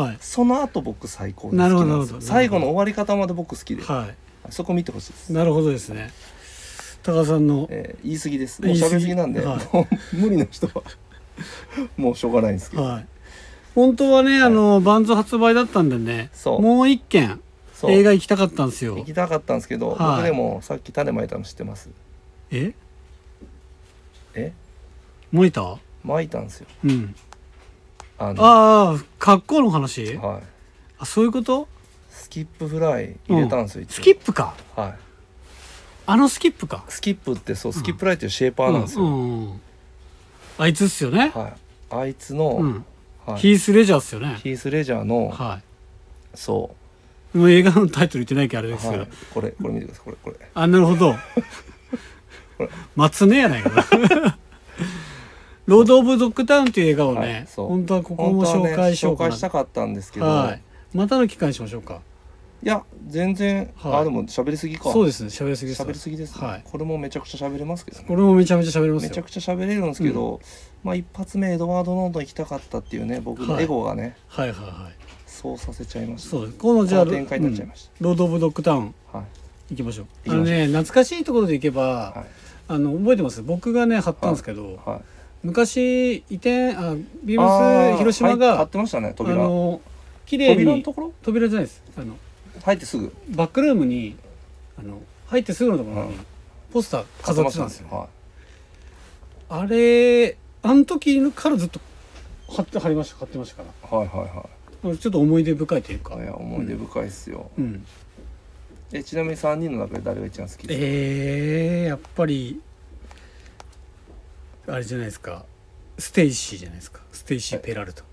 はい。その後僕最高に好きなるほど。なんですよ。なるほど最後の終わり方まで僕好きで、はそこ見てほしいです。い、なるほどですね。高田さんのえー言い過ぎです。もう喋りすぎなんで、はい。もう無理な人は もうしょうがないんですけど、はい。本当はねあのバンズ発売だったんでねそう。もう一件そう。映画行きたかったんですよ。行きたかったんですけど、はい。僕でもさっき種まいたの知ってます？え？え？モニターまいたんですよ。うんあのああ格好の話？はい。あそういうこと？スキップフライ入れたんですよ、一応。スキップか？はい。あのスキップか？スキップってそうスキップライっていうシェーパーなんですよ、うんうんうん。あいつっすよね、はい。あいつの、うん。はい、ヒース・レジャーっすよね？ヒース・レジャーの、はそいもう映画のタイトル言ってないけどあれう、ですけど、はい、これこれ見てください。これこれ。あなるほど。これ。松根やないか。なロード・オブ・ドッグタウンっていう映画をね、はい本当はここも紹介しようかな、紹介したかったんですけど、はい。またの機会にしましょうか。いや全然、はい。あでも喋りすぎか。そうですね喋りすぎです。喋りすぎですね、はい。これもめちゃくちゃ喋れますけどね。これもめちゃめちゃ喋りますよ。めちゃくちゃ喋れるんですけど、まあ一発目エドワード・ノートン行きたかったっていうね僕のエゴがね、はいはいはい。そうさせちゃいました。そうこのじゃあ展開になっちゃいました。うん。ロード・オブ・ドッグタウンはい。行きましょう。行きましょう。あのね懐かしいところで行けば、はい。あの覚えてます？僕がね貼ったんですけど、はい昔移転あビーあムース広島が、はい貼ってましたねあ扉の綺麗に扉のところ？扉じゃないです。あの入ってすぐ？バックルームにあの入ってすぐのところにうん。ポスター飾ってたんですよ、はあれあの時からずっと貼って貼りました貼ってましたかい、はいはいはらちょっと思い出深いというか。いいや思い出深いっすよ、うん。えちなみに3人の中で誰が一番好きですか？えー、やっぱりあれじゃないですか。ステイシーじゃないですか。ステイシー・ペラルタ、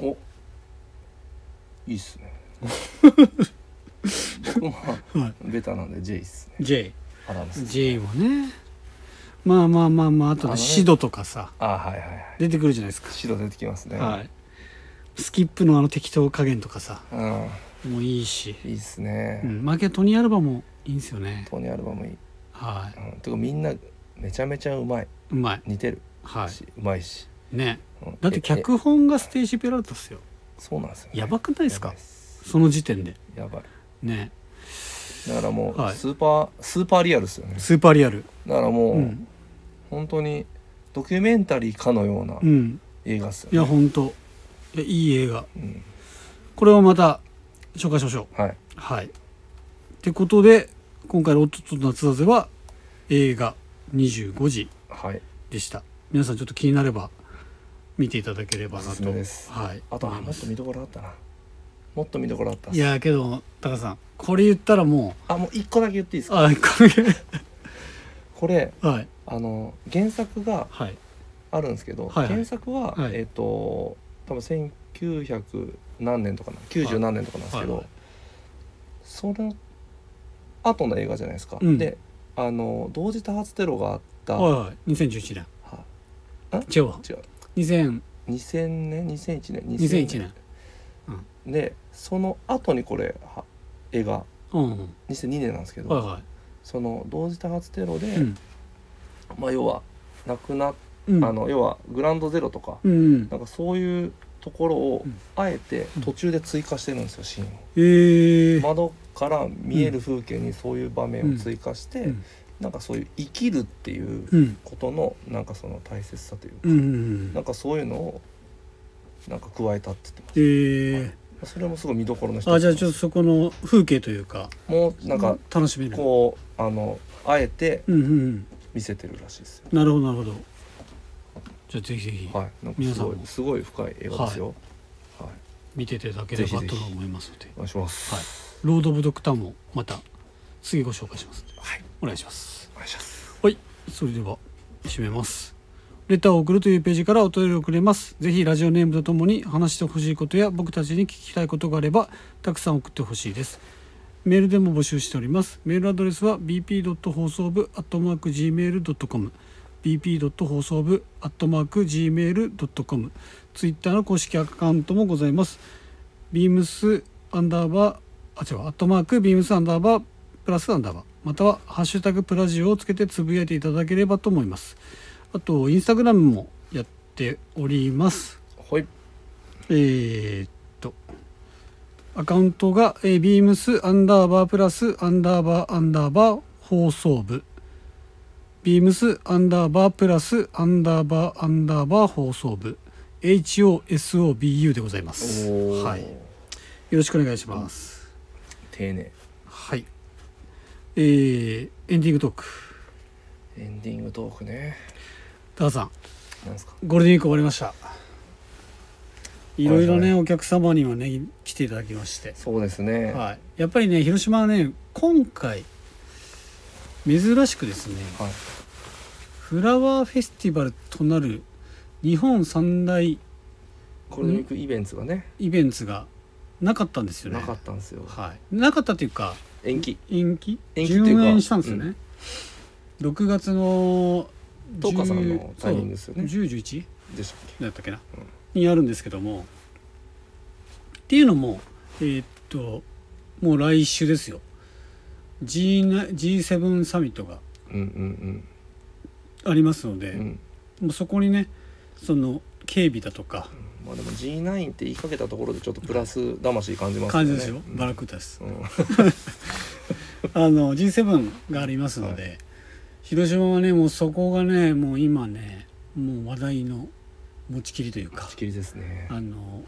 お。いいっすね。僕 ははい。ベタなんで J っすね。J アダムス J もね。まあまあまあまああとあのね。ねシドとかさ。あはいはいはい。出てくるじゃないですか、白出てきますね。はい。スキップのあの適当加減とかさ。うん。もういいし、いいっすね、うん、負けトニーアルバもいいんですよね。トニーアルバムいい、はうん、てかみんなめちゃめちゃうまいいうまい。似てる。はし、うまいし、いね。うん。だってええ。脚本がステー・ペラルトっすよ。そうなんですよ、ね、やばくないですか？やばいっす。その時点で。やばい。ね。だからもうはい。スーパー、スーパーリアルっすよね。スーパーリアル。だからもう、うん、本当にドキュメンタリーかのようなうん、映画っすよいやね、ほんといやいい映画。うん、これをまた紹介しましょう。はい。はい。ってことで今回の「おっとっと夏だぜ」は映画25時はい。でした。皆さんちょっと気になれば見ていただければなおすすとめです。はい。あともっと見どころあったな。もっと見どころあった。いやけどタカさんこれ言ったらもあもう一個だけ言っていいですうか？あ これこれはい。あの原作がはい。あるんですけど、はいはい。原作は、はい。えっ、と多分1900何年とかな90何年とかなんですけど、はいはい。その後の映画じゃないですか、うん。であの同時多発テロがあった、はいはい。2011年。は違うわ。違う。2000 2000年2001年。2001年。でその後にこれは映画。うんうん。2002年なんですけど、はいはその同時多発テロで、いうん。まあ要は亡くなっうん。あの要はグランドゼロとか、うんなんかそういうところをうん。あえて途中で追加してるんですよシーンを。えー。窓から見える風景にそういう場面を追加して、うんなんかそういう生きるっていううん。ことのなんかその大切さというか、うんなんかそういうのをなんか加えたって言ってます。えー。それもすごい見どころの一つ。あじゃあちょっとそこの風景というかもうなんか楽しめる。こうあのあえて見せてるらしいですよ。なるほどなるほど。じゃあぜひぜひはい。皆さんすごい深い映画ですよ。はい、見ていただければと思いますので。お願いします。はい。ロード・オブ・ドクターもまた次ご紹介します。はい。お願いします。お願いします。はい。それでは締めます。レターを送るというページからお便りをくれます。ぜひラジオネームとともに話してほしいことや僕たちに聞きたいことがあればたくさん送ってほしいです。メールでも募集しております。メールアドレスは bp. 放送部 .gmail.com bp. 放送部 .gmail.com ツイッターの公式アカウントもございます。ビームスアンダーバーあ違う。アットマークビームスアンダーバープラスアンダーバーまたはハッシュタグプラジオをつけてつぶやいていただければと思います。あとインスタグラムもやっております。はい。えーっとアカウントが、えー、ビームスアンダーバープラスアンダーバーアンダーバー放送部。ビームスアンダーバープラスアンダーバーアンダーバー放送部。HOSOBU でございます。はい。よろしくお願いします、丁寧。はいえー、エンディングトーク。エンディングトークね。高田さん。なんですか？ゴールデンウィーク終わりました。いろいろねお客様にはね来ていただきまして。そうですね。はい、やっぱりね広島はね今回珍しくですねはい。フラワーフェスティバルとなる日本三大ゴールデンウィークイベントがね。イベントがなかったんですよね。なかったんですよ。はい、なかったっていうか延期。延期？延期っていうか。順延したんですよね、6月の東花さんの10タイミングですよね。そう。1011でしたっけ？だったっけな、うん。にあるんですけども。っていうのもえーっともう来週ですよ。G G7 サミットがうんうんありますので、うん。うんもうそこにねその警備だとかまあでも G9 って言いかけたところでちょっとプラス魂感じますよね。感じですよ、うん。バラクータです、うん。あの G7 がありますので、広島はねもうそこがねもう今ねもう話題の持ちきりというか打ち切りですね。あの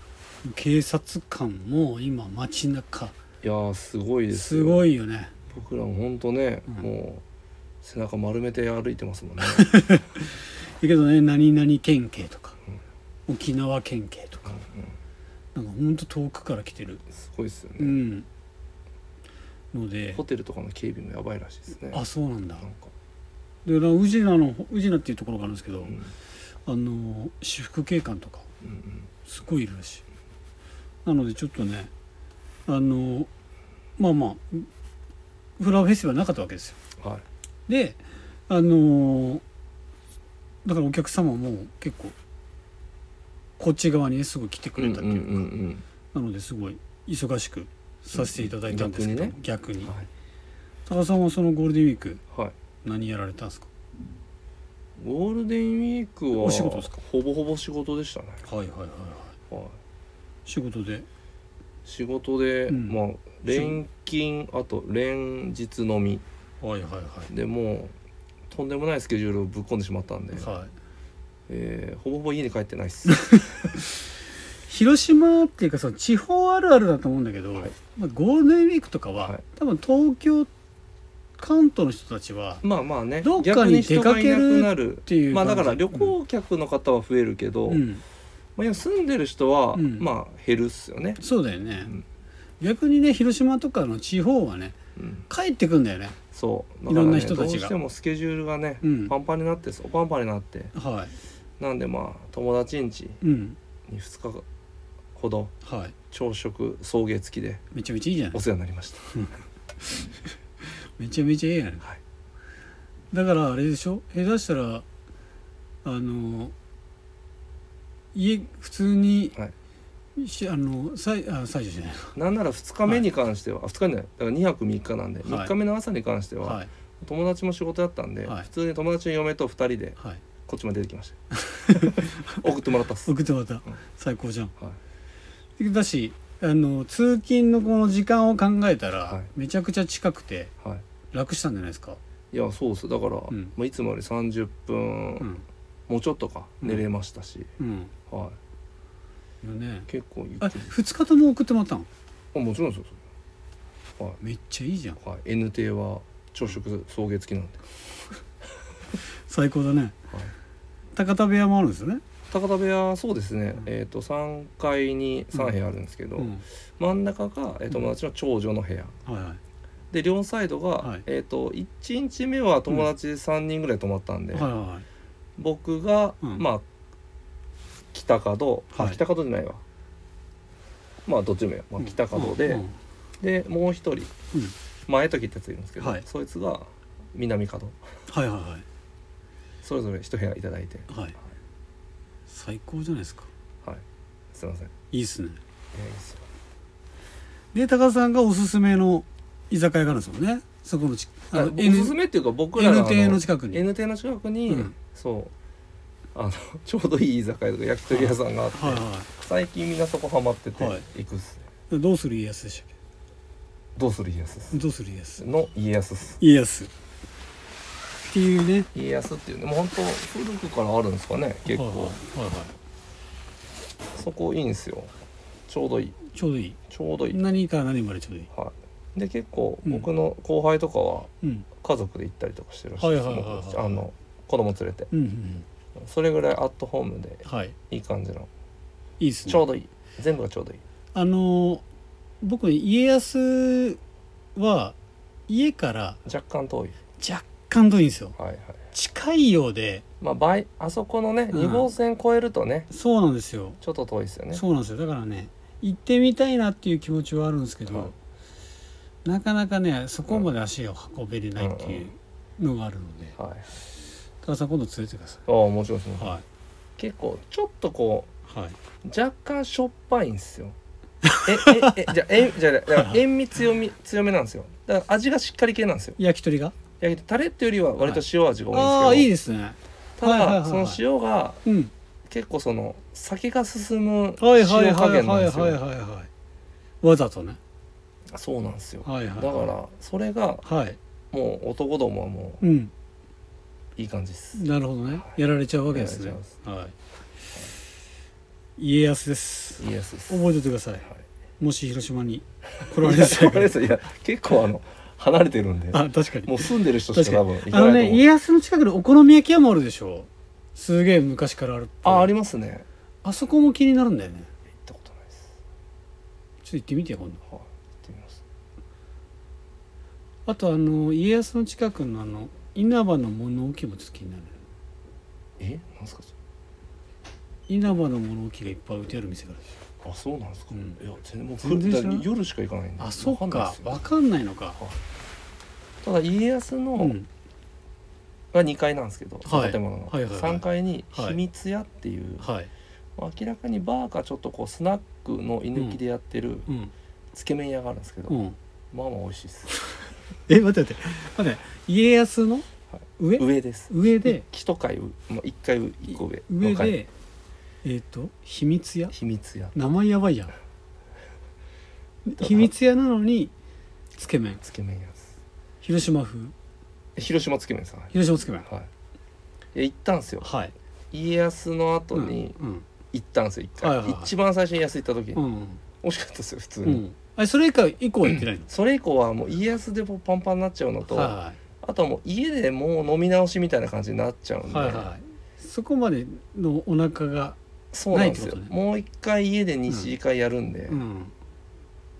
警察官も今街中。いやーすごいですすよごいよね。僕らも本当ね、うん。もう背中丸めて歩いてますもんね。だけどね何々県警とか、沖縄県警とか。うんなんかほんと遠くから来てる。すごいですよね、うん。ので。ホテルとかの警備もやばいらしいですね。あそうなんだ。でな宇品の宇品っていうところがあるんですけど、うん。あの私服警官とかうんうん。すごいいるらしい。なのでちょっとねあのまあまあフラワーフェスティバルなかったわけですよ。はい。であのだからお客様も結構こっち側にねすぐ来てくれたっていうか、うんうんうんなのですごい忙しくさせていただいたんですけど、逆逆に。うんはい。高田さんはそのゴールデンウィークはい。何やられたんですか？ゴールデンウィークはお仕事ですか？ほぼほぼ仕事でしたね、はいはいはいはい。はい、仕事で？仕事で、うん。まあ連勤あと連日飲み。はいはいはい。でもうとんでもないスケジュールをぶっ込んでしまったんで、はいえーほぼほぼ家に帰ってないっす。広島っていうかその地方あるあるだと思うんだけど、はい。まあ、ゴールデンウィークとかは、はい。多分東京関東の人たちはまあまあねどっかに出かけるっていうまあだから旅行客の方は増えるけど、うん、まあ、今住んでる人は、うん。まあ減るっすよね、そうだよね、うん。逆にね広島とかの地方はねうん、帰ってくんだよね。そう。いろんな人たちが。どうしてもスケジュールがね、うん。パンパンになってそうパンパンになって。はなんでまあ友達ん家いうん。に2日ほどはい。朝食送迎付きでめちゃめちゃいいじゃない。お世話になりました。めちゃめちゃいいやないはい。だからあれでしょ？下手したらあの家普通に、はい。しあのさいあ採除じゃない。なんなら2日目に関しては、あ2日目だから2泊3日なんで、はい。3日目の朝に関しては、はい。友達も仕事だったんで、はい。普通に友達の嫁と2人ではいこっちまで出てきました。送ってもらったっす、送ってもらった、ん。最高じゃん。はい。だしあの通勤のこの時間を考えたら、はい。めちゃくちゃ近くてはい。楽したんじゃないですか？いやそうっす。だから、ん。まあ、いつもより30分、うん。もうちょっとかうん。寝れましたし、うん。はい。よね。結構言あってる2日とも送ってもらったの？あもちろんですよ。はい。めっちゃいいじゃん。はい、N 亭は朝食送迎付きなんで、最高だね。はい、高田部屋もあるんですよね。高田部屋そうですね、うん。えっ、と3階に3部屋あるんですけど、うん。真ん中が、えー、友達の長女の部屋。はいはい。で両サイドが、はい。えっ、と1日目は友達3人ぐらい泊まったんで、はいはい僕が、うん。まあ北角、はい。あ北角じゃないわ。まあどっちでもや、まあ、北角で、でもう一人うん。前時ってやついるんですけど、はい。そいつが南角。はいはいはいそれぞれ一部屋いただいて。はい。最高じゃないですか。はい。すいません。いいいっすね。やいいですよ。で高田さんがおすすめの居酒屋があるんですもんね。そこのちあのあおすすめっていうか僕ら N が邸の近くに。N 邸の近くに、うん。そうあの ちょうどいい居酒屋とか焼き鳥屋さんがあって、はいは最近みんなそこハマっててはい。行くっすね、いどうする家康でしたっどうする家康っす。けどうする家康？の家康っす。家康っていうね。家康っていうねもう本当古くからあるんですかね結構、はいはいはいはい。そこいいんですよ。ちょうどいい。ちょうどいい。ちょうどいい、何から何までちょうどいい。はい、で結構うん。僕の後輩とかはうん。家族で行ったりとかしてるらしいですはいはいはいはい。あの子供連れて。うんうんそれぐらいアットホームでうんはい。いい感じの。いいっすね。ちょうどいい。全部がちょうどいい。あのー僕ね家康は家から若干遠い。若干遠いんですよ。はいはい。近いようで。まあ倍あそこのねうん。2号線越えるとねそうなんですよ。ちょっと遠いですよね。そうなんですよ。だからね行ってみたいなっていう気持ちはあるんですけど、はい。なかなかねそこまで足を運べれないっていうのがあるので、はい。高田さん今度連れてくださああもちろんです。ねい。は結構ちょっとこいはい。う若干しょっぱいんですよ。えええじゃあえじゃあ塩味強み強めなんですよ。だから味がしっかり系なんですよ。焼き鳥が？焼きタレってよりは割と塩味が多いんですけど、ああいいですね。ただ、はいはいはいはい。その塩がうん。結構その酒が進むはいはいはい塩加減なんはいですよ。はいはいはいわざとね。そうなんですよ。はいはいだからそれがはい。もう男どもはもうん。ういい感じです。なるほどね。やられちゃうわけですね。やられちゃはい。家康です。家康です。覚えておいてください。はい。もし広島に来られる際これです。いや結構あの離れてるんで。あ確かに。もう住んでる人しか多分行かあのないと思う。ね家康の近くにお好み焼き屋もあるでしょ。すげえ昔からあるあありますね。あそこも気になるんだよね。行ったことないです。ちょっと行ってみてよ今度。はい行ってみます。あとあの家康の近くのあの稲葉の物置もちょっと気になる。え？なんすかそ稲葉の物置がいっぱい置いてある店があるでしれあそうなんですか、うん。いや全然もう全然夜しか行かないんで。ょあそっか。ですよ。わかんないのか。ただ家康の、うん。が2階なんですけど、はい。建物の、はいはいはい。3階にはい。秘密屋っていう、はい。明らかにバーかちょっとこうスナックの居抜きでやってるうん。つけ麺屋があるんですけど、うん。まあまあ美味しいです。え待って待って。待って家康の上？上です。上で？一階上、まあ、1階上1個上上でえっと秘密屋？秘密屋。名前やばいやん。秘密屋なのにつけ麺。つけ麺屋です。広島風。広島つけ麺さん。はい広島つけ麺。い。や行ったんですよ。はい。家康の後にうん行ったんですよ一回、はいはいはい。一番最初に家康行った時に、うん美味しかったですよ普通に、うん。あれそれ以降以降は行ってないの？それ以降はもう家康でパンパンになっちゃうのと、はあとはもう家でもう飲み直しみたいな感じになっちゃうんいで、はいはいはい。そこまでのお腹がそうなんですよ、もう一回家で二次会やるんで、うん。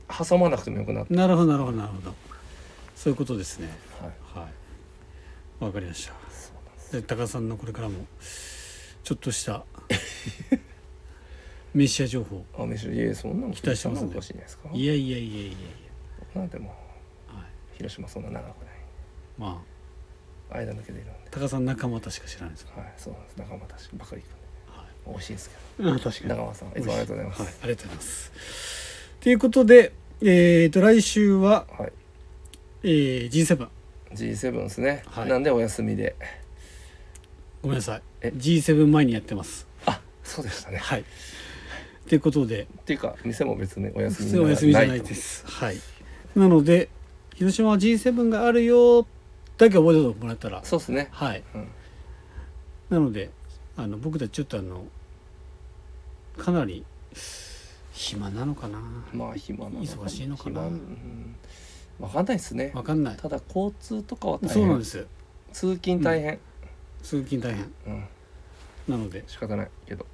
挟まなくてもよくなって、なるほどなるほどなるほど。そういうことですね。はい、はい。わかりました。で高田さんのこれからもちょっとした メシア情報。あ飯いやそんなの期待してますんでいじゃないやいやいやいやいなんでもや、はい、広島そんな長くない。まあ。間抜けているんで。高田さん仲間たしか知らないですか？はいそうなんです。仲間たちばかり行くんではい美味しいですけあ確かに。ど長間さんいつもありがとうございます。はい、ありがとうございます。ということでえー、と来週は、はい、えー、G7 G7 ですね、はい。なんでお休みで？ごめんなさい。え？G7 前にやってます。あそうでしたね。はい。ということで。っていうか店も別にお休み普通お休みじゃないです。はい。なので広島は G7 があるよだけ覚えておいてもらったら。そうですね。はい。うん。なのであの僕たちちょっとあのかなり暇なのかな。まあ暇なの忙しいのかな。暇。うん、分かんないですね。わかんない。ただ交通とかは大変。そうなんです。通勤大変、通勤大変。うん。なので。仕方ないけど。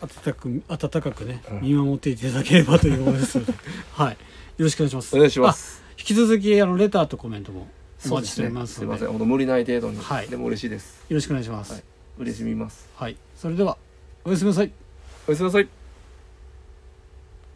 温かく温かくね、うん。見守っていただければということです。の ではい。よろしくお願いします。お願いします。あ引き続きあのレターとコメントもお待ちしておりますので。すいません。本当無理ない程度に、はい。でも嬉しいです。よろしくお願いします。はい。嬉しみます。はい、それではおやすみなさいおやすみなさい。